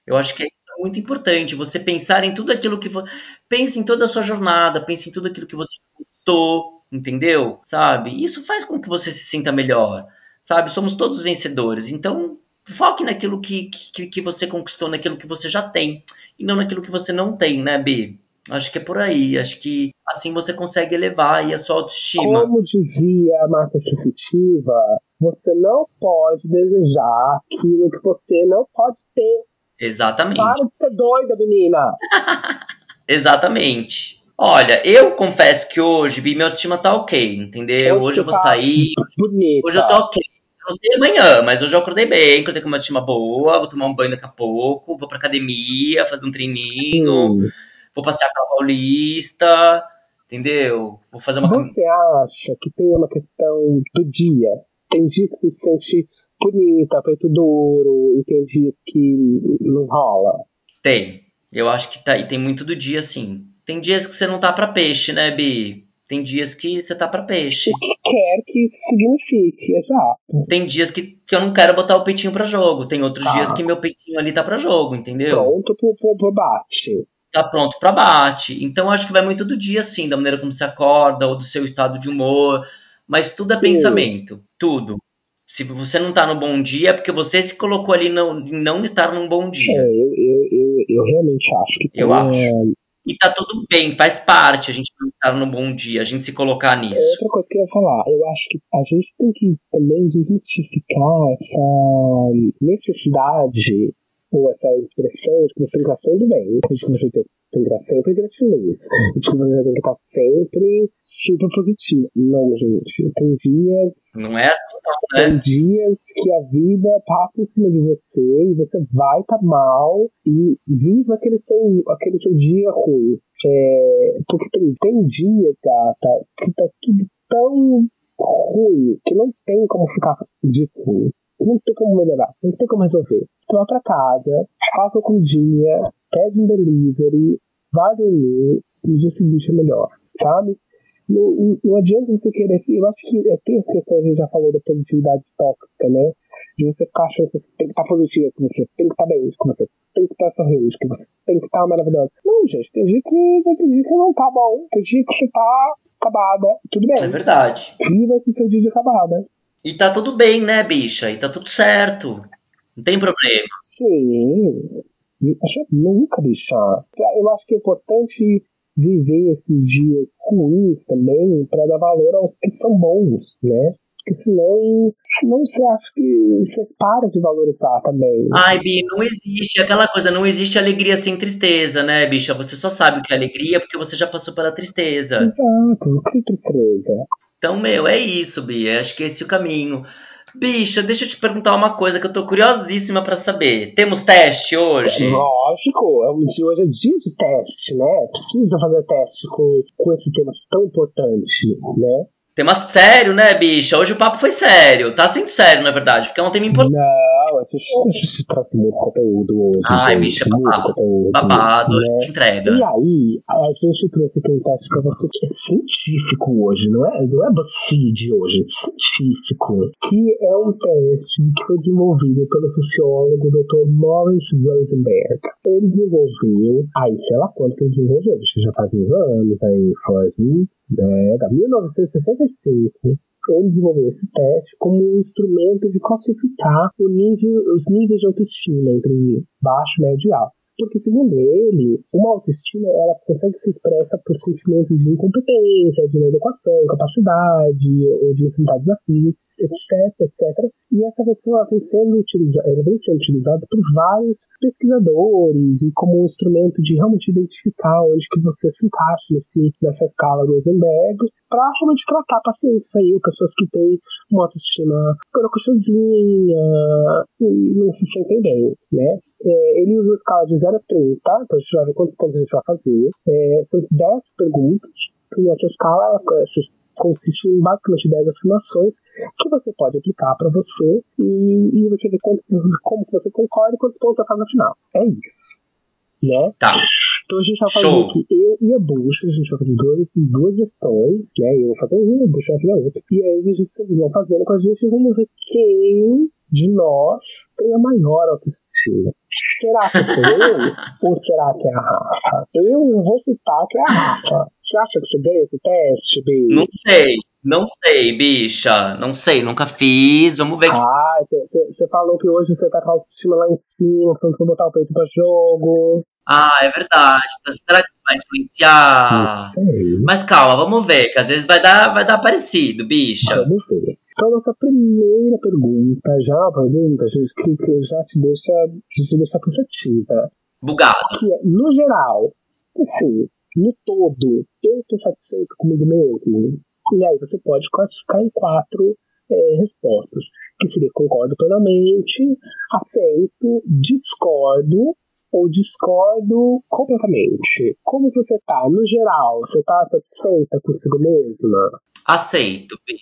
Speaker 2: Eu acho que é muito importante você pensar em tudo aquilo que você. Pense em toda a sua jornada, pense em tudo aquilo que você conquistou, entendeu? Sabe? Isso faz com que você se sinta melhor, sabe? Somos todos vencedores, então foque naquilo que, que, que você conquistou, naquilo que você já tem, e não naquilo que você não tem, né, B? Acho que é por aí. Acho que assim você consegue elevar aí a sua autoestima.
Speaker 3: Como dizia a Marta Sensitiva, você não pode desejar aquilo que você não pode ter.
Speaker 2: Exatamente.
Speaker 3: Para de ser doida, menina. [laughs]
Speaker 2: Exatamente. Olha, eu confesso que hoje, Bi, minha autoestima tá ok, entendeu? Hoje, hoje eu vou tá sair.
Speaker 3: Bonita.
Speaker 2: Hoje eu tô ok. Não sei amanhã, mas hoje eu acordei bem, acordei com uma autoestima boa, vou tomar um banho daqui a pouco, vou pra academia, fazer um treininho. Hum vou passear pela Paulista, entendeu? Vou fazer uma.
Speaker 3: Você acha que tem uma questão do dia? Tem dia que se sente bonita, peito duro, e tem dias que não rola?
Speaker 2: Tem. Eu acho que tá, e tem muito do dia, sim. Tem dias que você não tá pra peixe, né, Bi? Tem dias que você tá pra peixe.
Speaker 3: O que quer que isso signifique, exato.
Speaker 2: Tem dias que, que eu não quero botar o peitinho pra jogo. Tem outros tá. dias que meu peitinho ali tá pra jogo, entendeu?
Speaker 3: Pronto pro, pro, pro bate
Speaker 2: tá pronto para bate. Então acho que vai muito do dia, assim, da maneira como você acorda ou do seu estado de humor. Mas tudo é pensamento, tudo. Se você não tá no bom dia, é porque você se colocou ali não, não estar num bom dia.
Speaker 3: É, eu, eu, eu, eu realmente acho que
Speaker 2: Eu acho. E tá tudo bem, faz parte a gente não estar num bom dia, a gente se colocar nisso.
Speaker 3: É outra coisa que eu ia falar, eu acho que a gente tem que também desmistificar essa necessidade ou essa expressão de que você tem que estar sempre bem, de que você tem, que estar sempre gratiluz, de que você tem que estar sempre super positivo. Não, gente, tem dias.
Speaker 2: Não é assim, não, né?
Speaker 3: Tem dias que a vida passa em cima de você e você vai estar tá mal e viva aquele seu, aquele seu dia ruim. É, porque tem, tem dias, gata, que tá tudo tão ruim que não tem como ficar de ruim não tem como melhorar, não tem como resolver. Tu vai pra casa, faz uma comidinha, pede um delivery, vai dormir, e no dia seguinte é melhor, sabe? Não, não, adianta você querer. Eu acho que tem essa questão, a gente já falou da positividade tóxica, né? De você ficar achando que você tem que estar positivo, que você tem que estar bem, que você tem que estar sorrindo, que você tem que estar maravilhoso. Não, gente, tem dia que, tem dia que não tá bom, tem dia que você tá acabada, tudo bem.
Speaker 2: É verdade.
Speaker 3: Viva esse seu dia de acabada.
Speaker 2: E tá tudo bem, né, bicha? E tá tudo certo. Não tem problema.
Speaker 3: Sim. Nunca deixar. Eu acho que é importante viver esses dias ruins também para dar valor aos que são bons, né? Porque senão, senão você acha que você para de valorizar também.
Speaker 2: Ai, Bi, não existe aquela coisa, não existe alegria sem tristeza, né, bicha? Você só sabe o que é alegria porque você já passou pela tristeza.
Speaker 3: Exato, que tristeza.
Speaker 2: Então, meu, é isso, Bia. Acho que esse é o caminho. Bicha, deixa eu te perguntar uma coisa que eu tô curiosíssima para saber. Temos teste hoje?
Speaker 3: Lógico, é hoje é dia de teste, né? Precisa fazer teste com, com esse tema tão importante, né?
Speaker 2: Tema sério, né, bicha? Hoje o papo foi sério. Tá sendo sério, na verdade, porque é um tema importante.
Speaker 3: Não, a gente [laughs] traz muito conteúdo hoje.
Speaker 2: Ai, bicha, babado. Conteúdo, babado, né? entrega.
Speaker 3: E aí, a gente trouxe aqui um teste pra você que é científico hoje, não é, não é BuzzFeed hoje, é científico. Que é um teste que foi desenvolvido pelo sociólogo Dr. Morris Rosenberg. Ele desenvolveu, aí sei lá quanto que ele desenvolveu, isso já faz mil anos, aí faz né, da 1965, ele desenvolveu esse teste como um instrumento de classificar nível, os níveis de autoestima entre baixo, médio e alto. Porque, segundo ele, uma autoestima ela consegue se expressa por sentimentos de incompetência, de inadequação, capacidade, ou de enfrentar desafios, etc, etc. E essa versão ela vem sendo utilizada, ela vem sendo utilizada por vários pesquisadores e como um instrumento de realmente identificar onde que você se encaixa nesse, nessa escala do Rosenberg para realmente tratar pacientes aí, pessoas que têm uma autoestima corocochosinha e não se sentem bem, né? É, ele usa uma escala de 0 a 30, então a gente vai ver quantos pontos a gente vai fazer. É, são 10 perguntas, e essa escala, essa consiste em basicamente 10 afirmações que você pode aplicar para você e, e, você vê quanto, como você concorda e quantos pontos você faz no final. É isso. Né?
Speaker 2: Tá.
Speaker 3: Então a gente vai fazer aqui eu e a Bush, a gente vai fazer duas, duas versões, né? Eu vou fazer uma, a Bush vai fazer outra. E aí eles vão fazendo com a gente e vamos ver quem de nós tem a maior autoestima. Será que sou eu? [laughs] ou será que é a Rafa? Eu vou citar que é a Rafa. Você acha que você ganha esse teste, B?
Speaker 2: Não sei. Não sei, bicha. Não sei, nunca fiz. Vamos ver.
Speaker 3: Ah, você falou que hoje você tá com a autoestima lá em cima, falando que botar o peito pra jogo.
Speaker 2: Ah, é verdade. Então, será que isso vai influenciar?
Speaker 3: Não sei.
Speaker 2: Mas calma, vamos ver, que às vezes vai dar, vai dar parecido, bicha.
Speaker 3: Vamos ver. Então, nossa primeira pergunta, já uma pergunta, gente, que, que já te deixa, te deixa pensativa.
Speaker 2: Bugado.
Speaker 3: Que é, no geral, assim, no todo, eu tô satisfeito comigo mesmo? E aí você pode classificar em quatro é, respostas, que seria concordo plenamente, aceito, discordo ou discordo completamente. Como você tá, no geral, você tá satisfeita consigo mesma?
Speaker 2: Aceito, B.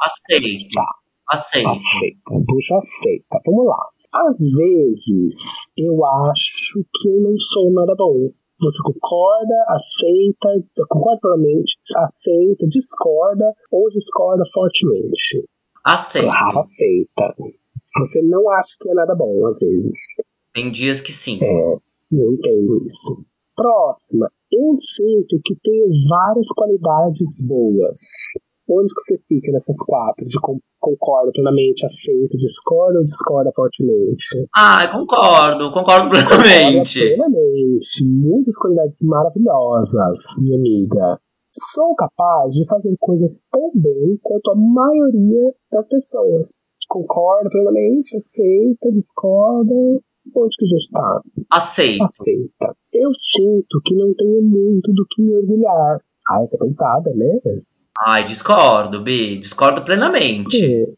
Speaker 2: Aceito.
Speaker 3: Tá.
Speaker 2: Aceito.
Speaker 3: Aceita. Puxa, aceita. Vamos lá. Às vezes, eu acho que eu não sou nada bom. Você concorda, aceita, concorda plenamente, aceita, discorda ou discorda fortemente.
Speaker 2: Aceito.
Speaker 3: Ah, aceita. Você não acha que é nada bom, às vezes.
Speaker 2: Tem dias que sim.
Speaker 3: É, eu entendo isso. Próxima. Eu sinto que tenho várias qualidades boas. Onde que você fica nessas quatro? De com, concorda plenamente, aceita, discorda ou discorda fortemente?
Speaker 2: Ah, concordo, concordo plenamente.
Speaker 3: Concorda plenamente. Muitas qualidades maravilhosas, minha amiga. Sou capaz de fazer coisas tão bem quanto a maioria das pessoas. Concorda plenamente, aceita, discorda. Onde que já está?
Speaker 2: Aceito.
Speaker 3: Aceita. Eu sinto que não tenho muito do que me orgulhar. Ah, essa é pesada, né?
Speaker 2: Ai, discordo, B. Discordo plenamente.
Speaker 3: É.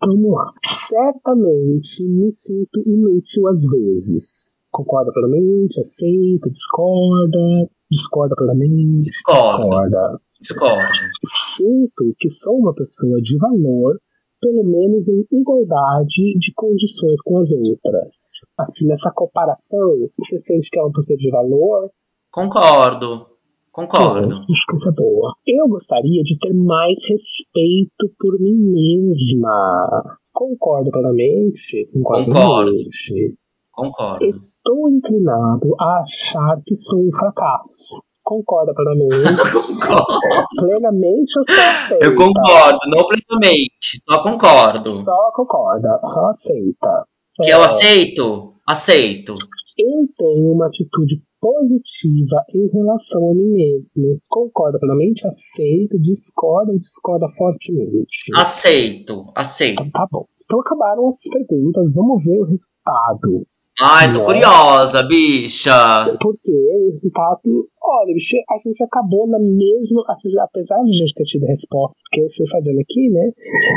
Speaker 3: Vamos lá. Certamente me sinto inútil às vezes. Concorda plenamente, aceita, discorda, discorda plenamente,
Speaker 2: Discordo.
Speaker 3: discorda.
Speaker 2: Discordo.
Speaker 3: Sinto que sou uma pessoa de valor, pelo menos em igualdade de condições com as outras. Assim, nessa comparação, você sente que é uma pessoa de valor,
Speaker 2: Concordo. Concordo.
Speaker 3: Pô, acho que essa é boa. Eu gostaria de ter mais respeito por mim mesma. Concordo plenamente. Concordo.
Speaker 2: Concordo.
Speaker 3: plenamente.
Speaker 2: Concordo.
Speaker 3: Estou inclinado a achar que sou um fracasso. Concorda plenamente.
Speaker 2: Concordo.
Speaker 3: plenamente [laughs] ou só aceita?
Speaker 2: Eu concordo, não plenamente. Só concordo.
Speaker 3: Só concorda, só aceita.
Speaker 2: Que
Speaker 3: É,
Speaker 2: eu aceito? Aceito.
Speaker 3: Eu tenho uma atitude positiva em relação a mim mesmo. Concorda plenamente, aceita, discorda ou discorda fortemente.
Speaker 2: Aceito. Aceito.
Speaker 3: Então tá bom. Então acabaram as perguntas, vamos ver o resultado.
Speaker 2: Ai, tô
Speaker 3: Né?
Speaker 2: curiosa, bicha.
Speaker 3: Porque o resultado, olha, bicho, a gente acabou na mesma. Apesar de a gente ter tido respostas, porque eu fui fazendo aqui, né?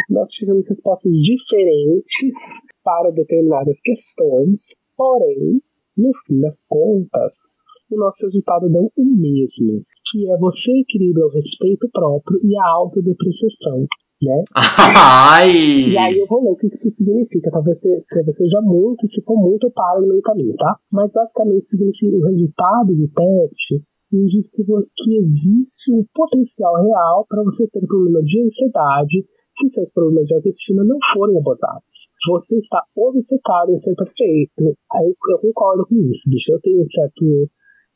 Speaker 3: Nós tivemos respostas diferentes para determinadas questões, porém, no fim das contas, o nosso resultado deu o mesmo, que é você equilibra o respeito próprio e a autodepreciação, né? [laughs]
Speaker 2: Ai.
Speaker 3: E aí eu vou ler o que isso significa. Talvez seja muito, e se for muito, eu paro no meio caminho, tá? Mas basicamente significa o resultado do teste indica que existe um potencial real para você ter problema de ansiedade se seus problemas de autoestima não forem abordados. Você está obcecado em ser perfeito. Aí eu, eu concordo com isso, bicho. Eu tenho um certo.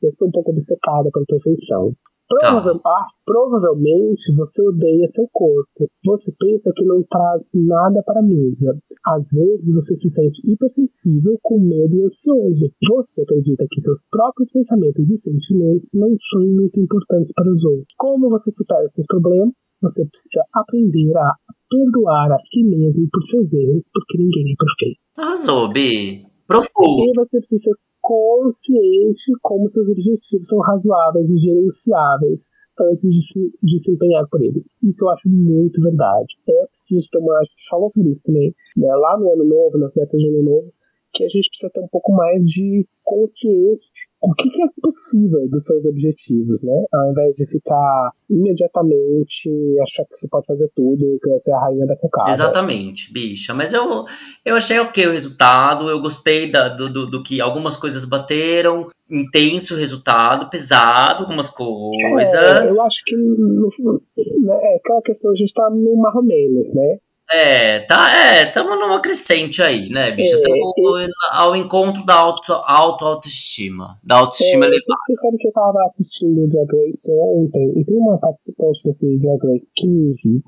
Speaker 3: Eu sou um pouco obcecada pela perfeição. Provavel- ah, provavelmente você odeia seu corpo. Você pensa que não traz nada para a mesa. Às vezes você se sente hipersensível, com medo e ansioso. Você acredita que seus próprios pensamentos e sentimentos não são muito importantes para os outros. Como você supera esses problemas? Você precisa aprender a perdoar a si mesmo por seus erros, porque ninguém é perfeito.
Speaker 2: Arrasou, Bi. Profundo.
Speaker 3: E você precisa consciente como seus objetivos são razoáveis e gerenciáveis antes de se, de se empenhar por eles. Isso eu acho muito verdade. É preciso tomar, a gente falou sobre isso também, né, lá no ano novo, nas metas de ano novo, que a gente precisa ter um pouco mais de consciência de o que, que, é possível dos seus objetivos, né? Ao invés de ficar imediatamente achar que você pode fazer tudo, que você é a rainha da cocada.
Speaker 2: Exatamente, bicha. Mas eu, eu achei ok o resultado, eu gostei da, do, do, do que algumas coisas bateram, intenso resultado, pesado algumas coisas.
Speaker 3: É, eu acho que no, né, é aquela questão, a gente tá meio marromenos, né?
Speaker 2: É, tá, é, estamos numa crescente aí, né, bicho? Estamos é, ao encontro da auto, auto autoestima, da autoestima
Speaker 3: é,
Speaker 2: elevada.
Speaker 3: Você sabe que eu tava assistindo Drag Race ontem, e tem uma participante desse Drag Race 15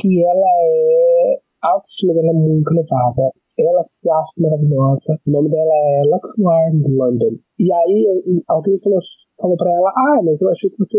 Speaker 3: que ela é. A autoestima dela é muito elevada. Ela se acha maravilhosa. O nome dela é Lux London. E aí alguém falou, falou pra ela, ah, mas eu achei que você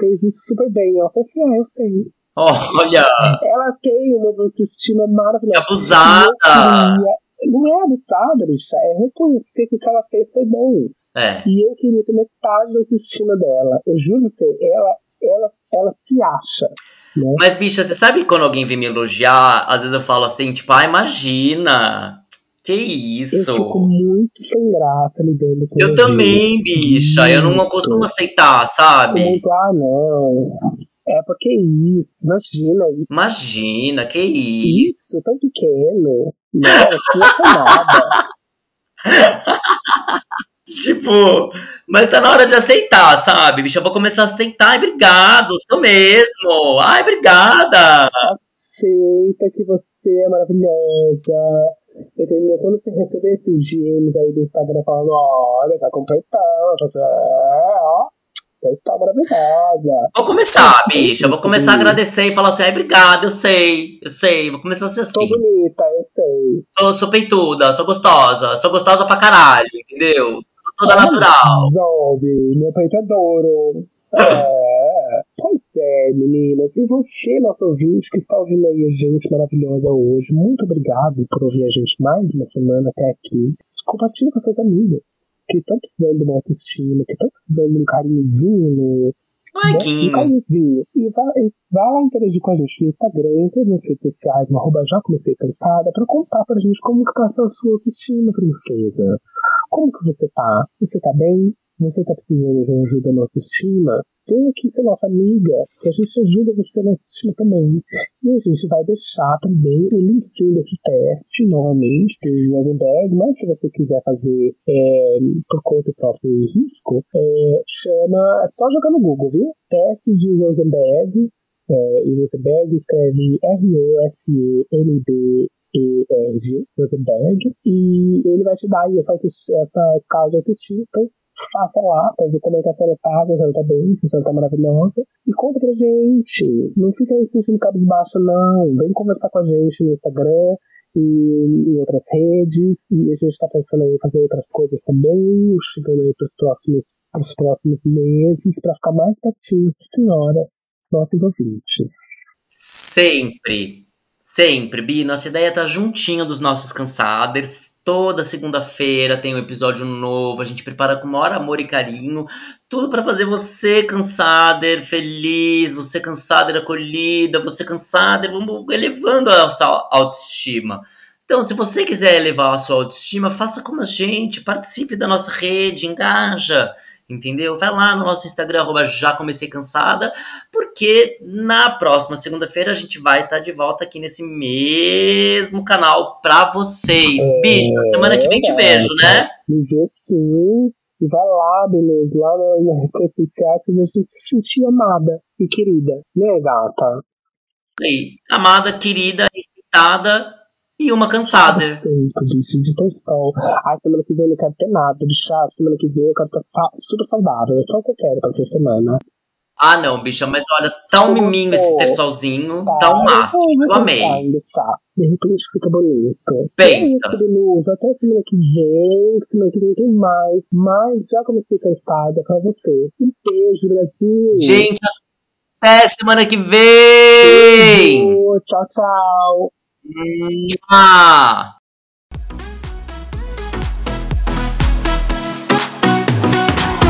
Speaker 3: fez isso super bem. Ela falou assim, ah, eu sei.
Speaker 2: Olha!
Speaker 3: Ela tem uma autoestima maravilhosa.
Speaker 2: Abusada!
Speaker 3: não é abusada, bicha, é reconhecer que o que ela fez foi bom.
Speaker 2: É.
Speaker 3: E eu queria ter metade da autoestima dela. Eu juro que ela, ela, ela se acha. Né?
Speaker 2: Mas, bicha, você sabe quando alguém vem me elogiar, às vezes eu falo assim, tipo, ah, imagina. Que isso?
Speaker 3: Eu fico muito sem graça lidando com
Speaker 2: Eu também, bicha. Eu não costumo aceitar, sabe?
Speaker 3: Muito, ah, não. É porque isso, imagina isso.
Speaker 2: Imagina, que isso.
Speaker 3: Isso, tão pequeno. Não, é nada. [laughs]
Speaker 2: tipo, mas tá na hora de aceitar, sabe? Bicho, eu vou começar a aceitar. Ai, obrigado, sou mesmo. Ai, obrigada.
Speaker 3: Aceita que você é maravilhosa. Entendeu? Quando você receber esses DMs aí do Instagram falando, olha, tá completando, você é, ó, tá maravilhosa.
Speaker 2: Vou começar, bicha. Vou começar a agradecer e falar assim, ai, obrigada, eu sei, eu sei. Vou começar a ser assim.
Speaker 3: Sou bonita, eu sei.
Speaker 2: Sou, sou peituda, sou gostosa, sou gostosa pra caralho, entendeu? Sou toda natural.
Speaker 3: Zombie, meu peito é duro. [laughs] É, pois é, meninas. E você, nosso ouvinte, que está ouvindo aí a gente maravilhosa hoje, muito obrigado por ouvir a gente mais uma semana até aqui. Compartilhe com suas amigas que estão precisando de uma autoestima, que estão precisando de um carinhozinho.
Speaker 2: Né?
Speaker 3: Um carinhozinho. E vá, vá lá interagir com a gente no Instagram, em todas as redes sociais, no arroba já comecei cantada, pra contar pra gente como que tá a sua autoestima, princesa. Como que você tá? Você tá bem? Você tá precisando de uma ajuda na autoestima? Vem aqui ser nossa amiga, que a gente ajuda você na autoestima também. E a gente vai deixar também o link desse teste, novamente, do Rosenberg, mas se você quiser fazer é, por conta próprio risco, é, chama, é só jogar no Google, viu? Teste de Rosenberg, é, e Rosenberg escreve R-O-S-E-N-B ERG, Rosenberg, e ele vai te dar aí essa, essa escala de autoestima. Faça lá pra ver como é que a se a senhora tá bem, se a senhora tá maravilhosa. E conta pra gente. Não fica aí sentindo cabisbaixo, não. Vem conversar com a gente no Instagram e em outras redes. E a gente tá pensando em fazer outras coisas também, chegando aí pros próximos, pros próximos meses, pra ficar mais pertinho das senhoras, nossos ouvintes.
Speaker 2: Sempre. Sempre, Bi. Nossa ideia é tá juntinho dos nossos cansaders Toda segunda-feira tem um episódio novo, a gente prepara com maior amor e carinho, tudo para fazer você cansada, feliz, você cansada, acolhida, você cansada, vamos elevando a sua autoestima. Então, se você quiser elevar a sua autoestima, faça como a gente, participe da nossa rede, engaja entendeu? Vai lá no nosso Instagram, arroba já comecei cansada, porque na próxima segunda-feira a gente vai estar tá de volta aqui nesse mesmo canal pra vocês. É, Bicho, semana que vem te vejo, né?
Speaker 3: Me vê sim. E vai lá, beleza, lá nas redes sociais, gente se sentir amada e querida, né, gata?
Speaker 2: Aí, amada, querida, respeitada e uma cansada.
Speaker 3: Disso, de sol. Ai, semana que vem eu não quero ter nada de chá. Semana que vem eu quero estar super saudável. É só o que eu quero pra essa semana.
Speaker 2: Ah, não, bicha, mas olha, tão miminho esse ter solzinho, tá, tão máximo. Eu, amei.
Speaker 3: Tá. De repente fica bonito.
Speaker 2: Pensa.
Speaker 3: É até semana que vem, semana que vem tem mais. Mas já comecei cansada pra você. Um beijo, Brasil.
Speaker 2: Gente, até semana que vem.
Speaker 3: Beijo, tchau, tchau.
Speaker 2: Ah!